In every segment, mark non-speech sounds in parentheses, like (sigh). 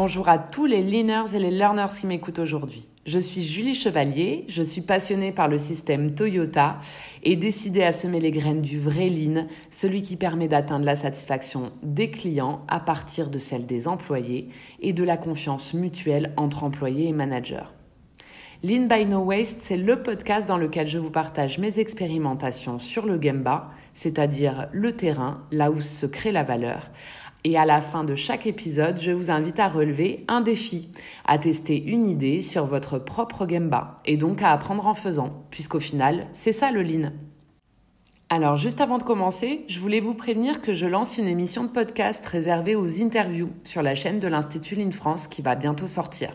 Bonjour à tous les leaners et les learners qui m'écoutent aujourd'hui. Je suis Julie Chevalier, je suis passionnée par le système Toyota et décidée à semer les graines du vrai lean, celui qui permet d'atteindre la satisfaction des clients à partir de celle des employés et de la confiance mutuelle entre employés et managers. Lean by No Waste, c'est le podcast dans lequel je vous partage mes expérimentations sur le Gemba, c'est-à-dire le terrain, là où se crée la valeur. Et à la fin de chaque épisode, je vous invite à relever un défi, à tester une idée sur votre propre Gemba, et donc à apprendre en faisant, puisqu'au final, c'est ça le Lean. Alors, juste avant de commencer, je voulais vous prévenir que je lance une émission de podcast réservée aux interviews sur la chaîne de l'Institut Lean France qui va bientôt sortir.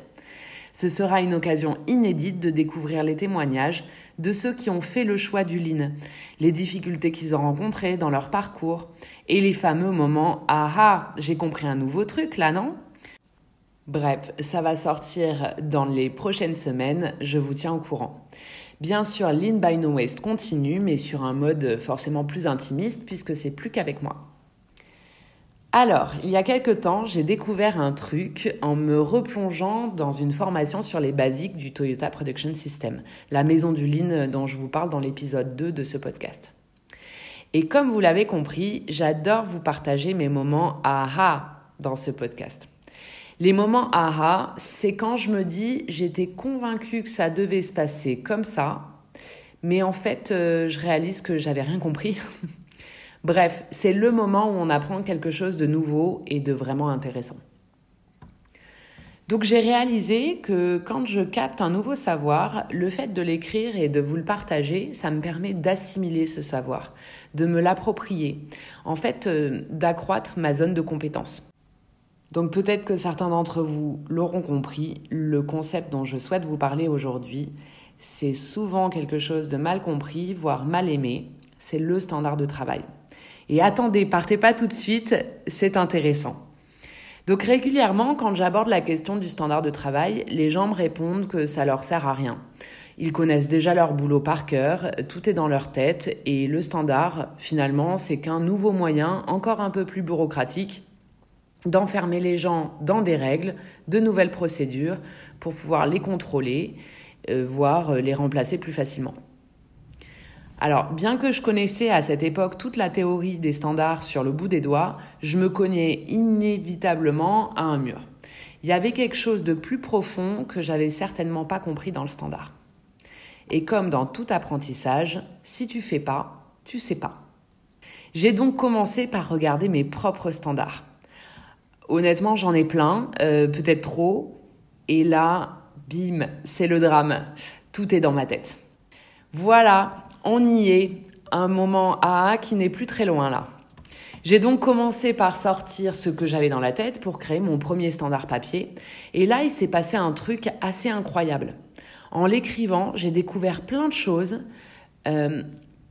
Ce sera une occasion inédite de découvrir les témoignages de ceux qui ont fait le choix du lean, les difficultés qu'ils ont rencontrées dans leur parcours et les fameux moments Ah ah, j'ai compris un nouveau truc là, non? Bref, ça va sortir dans les prochaines semaines, je vous tiens au courant. Bien sûr, Lean by No Waste continue, mais sur un mode forcément plus intimiste puisque c'est plus qu'avec moi. Alors, il y a quelque temps, j'ai découvert un truc en me replongeant dans une formation sur les basiques du Toyota Production System, la maison du Lean dont je vous parle dans l'épisode 2 de ce podcast. Et comme vous l'avez compris, j'adore vous partager mes moments aha dans ce podcast. Les moments aha, c'est quand je me dis j'étais convaincue que ça devait se passer comme ça, mais en fait, euh, je réalise que j'avais rien compris. (laughs) Bref, c'est le moment où on apprend quelque chose de nouveau et de vraiment intéressant. Donc j'ai réalisé que quand je capte un nouveau savoir, le fait de l'écrire et de vous le partager, ça me permet d'assimiler ce savoir, de me l'approprier, en fait euh, d'accroître ma zone de compétence. Donc peut-être que certains d'entre vous l'auront compris, le concept dont je souhaite vous parler aujourd'hui, c'est souvent quelque chose de mal compris, voire mal aimé, c'est le standard de travail. Et attendez, partez pas tout de suite, c'est intéressant. Donc régulièrement, quand j'aborde la question du standard de travail, les gens me répondent que ça leur sert à rien. Ils connaissent déjà leur boulot par cœur, tout est dans leur tête, et le standard, finalement, c'est qu'un nouveau moyen, encore un peu plus bureaucratique, d'enfermer les gens dans des règles, de nouvelles procédures, pour pouvoir les contrôler, euh, voire les remplacer plus facilement. Alors, bien que je connaissais à cette époque toute la théorie des standards sur le bout des doigts, je me cognais inévitablement à un mur. Il y avait quelque chose de plus profond que j'avais certainement pas compris dans le standard. Et comme dans tout apprentissage, si tu fais pas, tu sais pas. J'ai donc commencé par regarder mes propres standards. Honnêtement, j'en ai plein, euh, peut-être trop. Et là, bim, c'est le drame. Tout est dans ma tête. Voilà, on y est, un moment A qui n'est plus très loin là. J'ai donc commencé par sortir ce que j'avais dans la tête pour créer mon premier standard papier. Et là, il s'est passé un truc assez incroyable. En l'écrivant, j'ai découvert plein de choses, euh,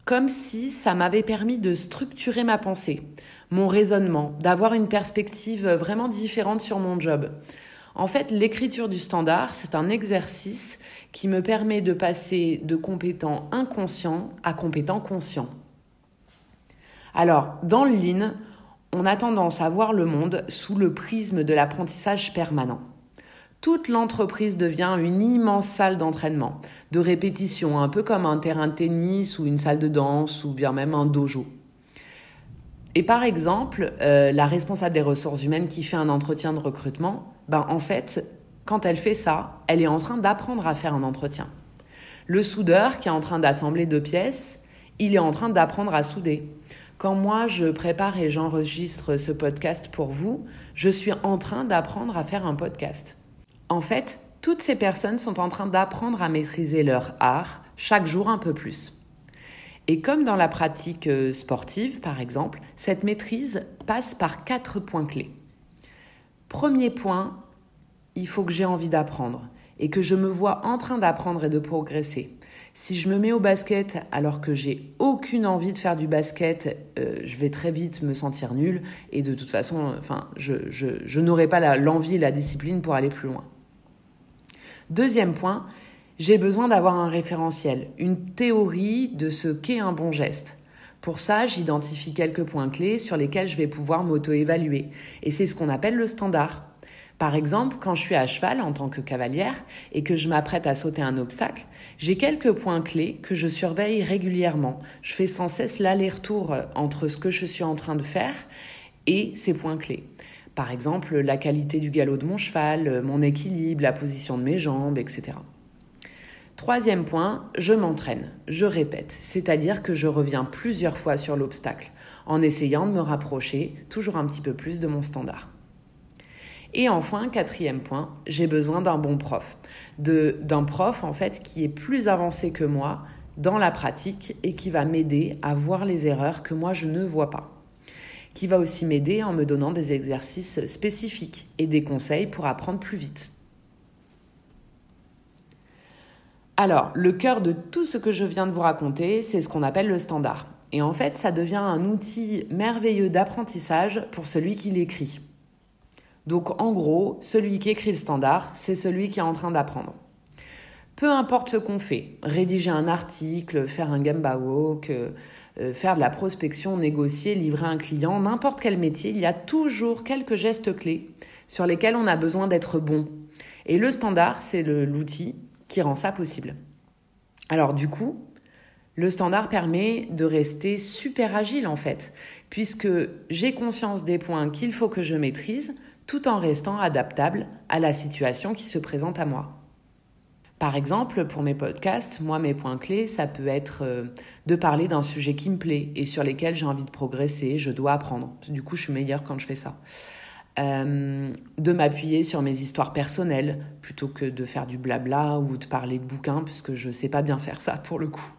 comme si ça m'avait permis de structurer ma pensée, mon raisonnement, d'avoir une perspective vraiment différente sur mon job. En fait, l'écriture du standard, c'est un exercice qui me permet de passer de compétent inconscient à compétent conscient. Alors, dans le Lean, on a tendance à voir le monde sous le prisme de l'apprentissage permanent. Toute l'entreprise devient une immense salle d'entraînement, de répétition, un peu comme un terrain de tennis ou une salle de danse ou bien même un dojo. Et par exemple, euh, la responsable des ressources humaines qui fait un entretien de recrutement, ben en fait, quand elle fait ça, elle est en train d'apprendre à faire un entretien. Le soudeur qui est en train d'assembler deux pièces, il est en train d'apprendre à souder. Quand moi je prépare et j'enregistre ce podcast pour vous, je suis en train d'apprendre à faire un podcast. En fait, toutes ces personnes sont en train d'apprendre à maîtriser leur art chaque jour un peu plus. Et comme dans la pratique euh, sportive, par exemple, cette maîtrise passe par quatre points clés. Premier point, il faut que j'ai envie d'apprendre et que je me vois en train d'apprendre et de progresser. Si je me mets au basket alors que j'ai aucune envie de faire du basket, euh, je vais très vite me sentir nul et de toute façon, enfin, je, je n'aurai pas l'envie et la discipline pour aller plus loin. Deuxième point, j'ai besoin d'avoir un référentiel, une théorie de ce qu'est un bon geste. Pour ça, j'identifie quelques points clés sur lesquels je vais pouvoir m'auto-évaluer. Et c'est ce qu'on appelle le standard. Par exemple, quand je suis à cheval en tant que cavalière et que je m'apprête à sauter un obstacle, j'ai quelques points clés que je surveille régulièrement. Je fais sans cesse l'aller-retour entre ce que je suis en train de faire et ces points clés. Par exemple, la qualité du galop de mon cheval, mon équilibre, la position de mes jambes, etc. Troisième point, je m'entraîne, je répète, c'est-à-dire que je reviens plusieurs fois sur l'obstacle en essayant de me rapprocher toujours un petit peu plus de mon standard. Et enfin, quatrième point, j'ai besoin d'un bon prof, d'un prof en fait qui est plus avancé que moi dans la pratique et qui va m'aider à voir les erreurs que moi je ne vois pas. Qui va aussi m'aider en me donnant des exercices spécifiques et des conseils pour apprendre plus vite. Alors, le cœur de tout ce que je viens de vous raconter, c'est ce qu'on appelle le standard. Et en fait, ça devient un outil merveilleux d'apprentissage pour celui qui l'écrit. Donc en gros, celui qui écrit le standard, c'est celui qui est en train d'apprendre. Peu importe ce qu'on fait, rédiger un article, faire un Gamba euh, euh, faire de la prospection, négocier, livrer un client, n'importe quel métier, il y a toujours quelques gestes clés sur lesquels on a besoin d'être bon. Et le standard, c'est l'outil qui rend ça possible. Alors du coup, le standard permet de rester super agile en fait, puisque j'ai conscience des points qu'il faut que je maîtrise, tout en restant adaptable à la situation qui se présente à moi. Par exemple, pour mes podcasts, moi, mes points clés, ça peut être euh, de parler d'un sujet qui me plaît et sur lesquels j'ai envie de progresser, je dois apprendre. Du coup, je suis meilleure quand je fais ça. Euh, de m'appuyer sur mes histoires personnelles plutôt que de faire du blabla ou de parler de bouquins, puisque je ne sais pas bien faire ça pour le coup.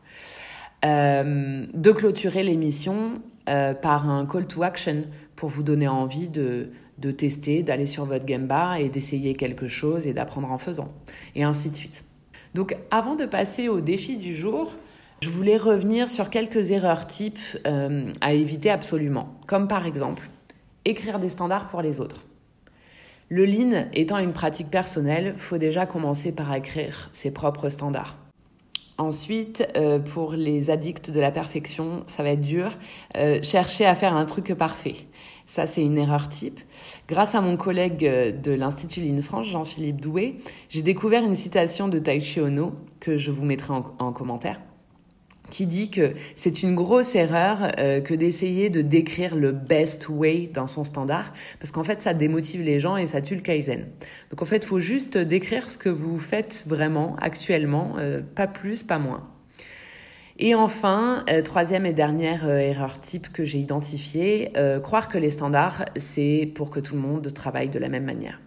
Euh, de clôturer l'émission par un call to action pour vous donner envie de, de tester, d'aller sur votre Gemba et d'essayer quelque chose et d'apprendre en faisant, et ainsi de suite. Donc avant de passer au défi du jour, je voulais revenir sur quelques erreurs types euh, à éviter absolument, comme par exemple écrire des standards pour les autres. Le lean étant une pratique personnelle, faut déjà commencer par écrire ses propres standards. Ensuite, euh, pour les addicts de la perfection, ça va être dur. Euh, chercher à faire un truc parfait. Ça, c'est une erreur type. Grâce à mon collègue euh, de l'Institut Ligne France, Jean-Philippe Doué, j'ai découvert une citation de Taichi Ono que je vous mettrai en, commentaire qui dit que c'est une grosse erreur euh, que d'essayer de décrire le best way dans son standard, parce qu'en fait, ça démotive les gens et ça tue le kaizen. Donc en fait, il faut juste décrire ce que vous faites vraiment actuellement, euh, pas plus, pas moins. Et enfin, euh, troisième et dernière euh, erreur type que j'ai identifiée, euh, croire que les standards, c'est pour que tout le monde travaille de la même manière.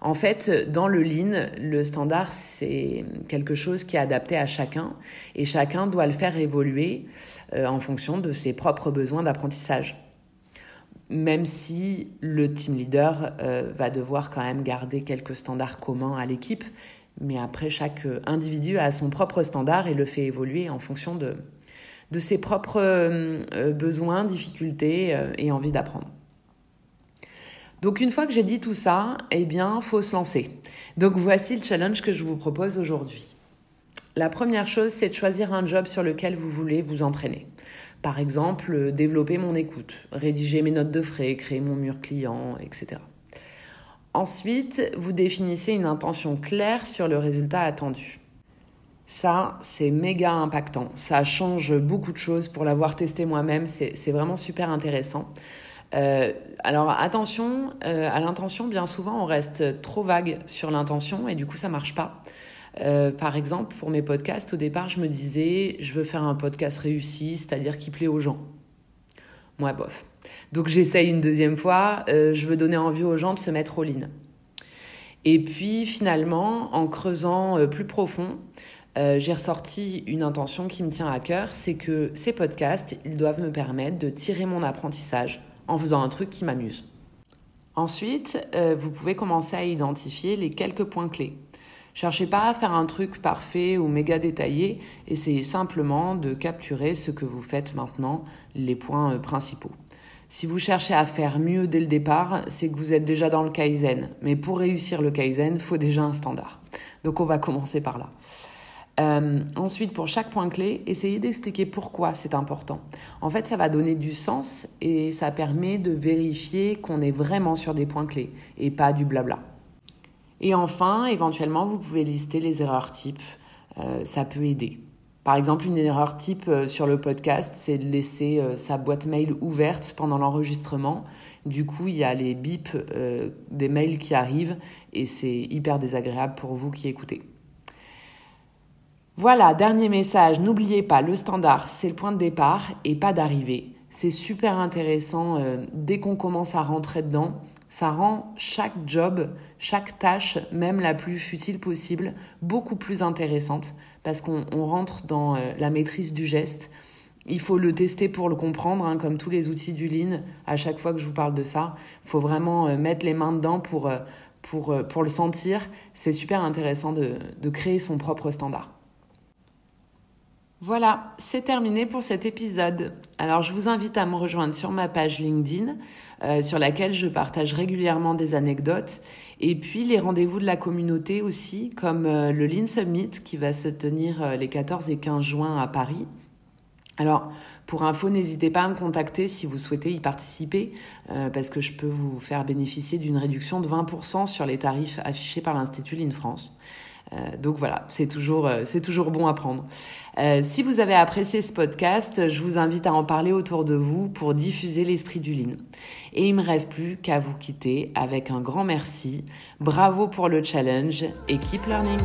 En fait, dans le lean, le standard, c'est quelque chose qui est adapté à chacun et chacun doit le faire évoluer en fonction de ses propres besoins d'apprentissage. Même si le team leader va devoir quand même garder quelques standards communs à l'équipe, mais après, chaque euh, individu a son propre standard et le fait évoluer en fonction de, ses propres euh, euh, besoins, difficultés et envie d'apprendre. Donc une fois que j'ai dit tout ça, eh bien, faut se lancer. Donc voici le challenge que je vous propose aujourd'hui. La première chose, c'est de choisir un job sur lequel vous voulez vous entraîner. Par exemple, développer mon écoute, rédiger mes notes de frais, créer mon mur client, etc. Ensuite, vous définissez une intention claire sur le résultat attendu. Ça, c'est méga impactant. Ça change beaucoup de choses. Pour l'avoir testé moi-même, c'est vraiment super intéressant. Euh, alors attention, euh, à l'intention, bien souvent, on reste trop vague sur l'intention et du coup, ça marche pas. Euh, par exemple, pour mes podcasts, au départ, je me disais, je veux faire un podcast réussi, c'est-à-dire qui plaît aux gens. Moi, bof. Donc j'essaye une deuxième fois, euh, je veux donner envie aux gens de se mettre au lean. Et puis finalement, en creusant euh, plus profond, euh, j'ai ressorti une intention qui me tient à cœur, c'est que ces podcasts, ils doivent me permettre de tirer mon apprentissage en faisant un truc qui m'amuse. Ensuite, vous pouvez commencer à identifier les quelques points clés. Cherchez pas à faire un truc parfait ou méga détaillé, essayez simplement de capturer ce que vous faites maintenant, les points principaux. Si vous cherchez à faire mieux dès le départ, c'est que vous êtes déjà dans le Kaizen. Mais pour réussir le Kaizen, faut déjà un standard. Donc on va commencer par là. Euh, ensuite, pour chaque point clé, essayez d'expliquer pourquoi c'est important. En fait, ça va donner du sens et ça permet de vérifier qu'on est vraiment sur des points clés et pas du blabla. Et enfin, éventuellement, vous pouvez lister les erreurs types. Euh, ça peut aider. Par exemple, une erreur type euh, sur le podcast, c'est de laisser euh, sa boîte mail ouverte pendant l'enregistrement. Du coup, il y a les bips des mails qui arrivent et c'est hyper désagréable pour vous qui écoutez. Voilà, dernier message, n'oubliez pas, le standard, c'est le point de départ et pas d'arrivée. C'est super intéressant dès qu'on commence à rentrer dedans ça rend chaque job, chaque tâche, même la plus futile possible, beaucoup plus intéressante parce qu'on rentre dans euh, la maîtrise du geste. Il faut le tester pour le comprendre, hein, comme tous les outils du Lean. À chaque fois que je vous parle de ça, il faut vraiment euh, mettre les mains dedans pour, euh, pour, pour le sentir. C'est super intéressant de, de créer son propre standard. Voilà, c'est terminé pour cet épisode. Alors je vous invite à me rejoindre sur ma page LinkedIn euh, sur laquelle je partage régulièrement des anecdotes. Et puis les rendez-vous de la communauté aussi, comme euh, le Lean Summit qui va se tenir euh, les 14 et 15 juin à Paris. Alors, pour info, n'hésitez pas à me contacter si vous souhaitez y participer, parce que je peux vous faire bénéficier d'une réduction de 20% sur les tarifs affichés par l'Institut Lean France. Euh, donc voilà, c'est toujours, euh, c'est toujours bon à prendre. Euh, si vous avez apprécié ce podcast, je vous invite à en parler autour de vous pour diffuser l'esprit du Lean. Et il me reste plus qu'à vous quitter avec un grand merci. Bravo pour le challenge et keep learning.